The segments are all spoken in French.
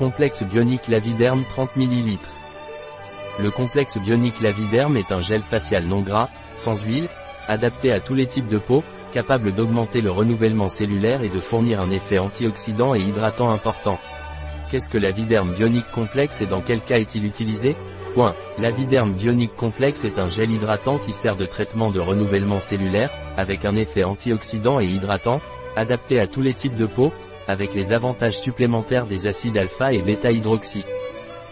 Complexe bionique Laviderme 30 ml. Le complexe bionique Laviderme est un gel facial non gras, sans huile, adapté à tous les types de peau, capable d'augmenter le renouvellement cellulaire et de fournir un effet antioxydant et hydratant important. Qu'est-ce que la Viderme bionique complexe et dans quel cas est-il utilisé? Point. La Viderme bionique complexe est un gel hydratant qui sert de traitement de renouvellement cellulaire, avec un effet antioxydant et hydratant, adapté à tous les types de peau, avec les avantages supplémentaires des acides alpha et bêta-hydroxy.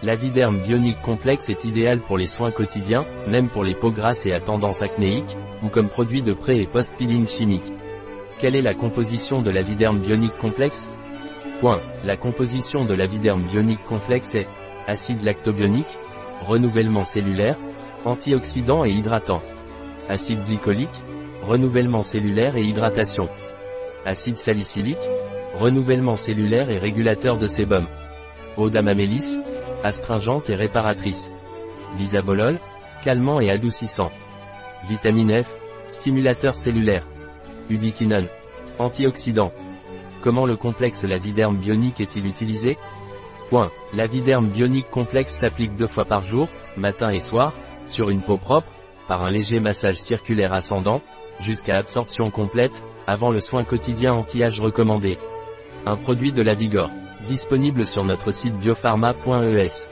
La Viderme bionique complexe est idéale pour les soins quotidiens, même pour les peaux grasses et à tendance acnéique, ou comme produit de pré- et post-peeling chimique. Quelle est la composition de la Viderme bionique complexe? Point. La composition de la Viderme bionique complexe est acide lactobionique, renouvellement cellulaire, antioxydant et hydratant. Acide glycolique, renouvellement cellulaire et hydratation. Acide salicylique, renouvellement cellulaire et régulateur de sébum. Eau d'amamélis, astringente et réparatrice. Bisabolol, calmant et adoucissant. Vitamine F, stimulateur cellulaire. Ubiquinone, antioxydant. Comment le complexe Laviderme bionique est-il utilisé? Point. Laviderme bionique complexe s'applique deux fois par jour, matin et soir, sur une peau propre, par un léger massage circulaire ascendant, jusqu'à absorption complète, avant le soin quotidien anti-âge recommandé. Un produit de la Vigor. Disponible sur notre site biopharma.es.